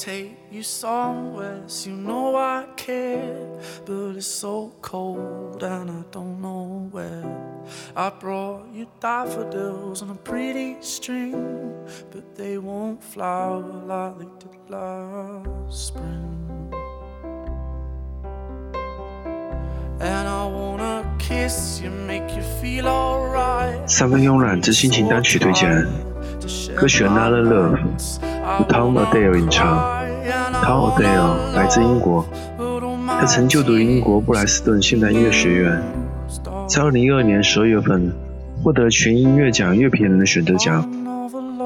take you somewhere, so you know I care. But it's so cold and I don't know where. I brought you daffodils on a pretty string, but they won't flower like they did last spring. And I wanna kiss you, make you feel alright. 三分慵懒之心情单曲推荐，歌曲《Another Love》由 Tom Odell 演唱。Tom Odell 来自英国，他曾就读英国布莱斯顿现代音乐学院，在2012年12月份获得全音乐奖乐评人的选择奖。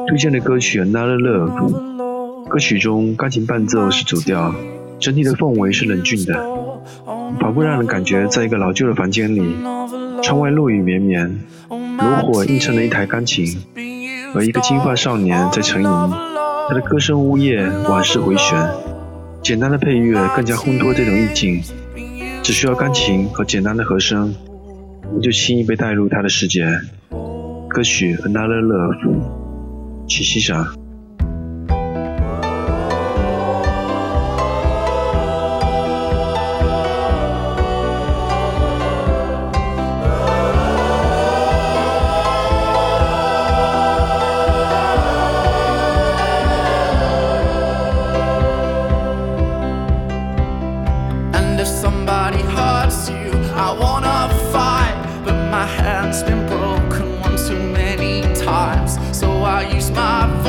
推荐的歌曲《Another Love》，歌曲中钢琴伴奏是主调，整体的氛围是冷峻的，仿佛让人感觉在一个老旧的房间里，窗外落雨绵绵，炉火映衬了一台钢琴，而一个金发少年在沉吟，他的歌声呜咽，往事回旋，简单的配乐更加烘托这种意境，只需要钢琴和简单的和声，你就轻易被带入他的世界。歌曲《Another Love》，请欣赏。Somebody hurts you, I wanna fight. But my hand's been broken one too many times. So I use my voice,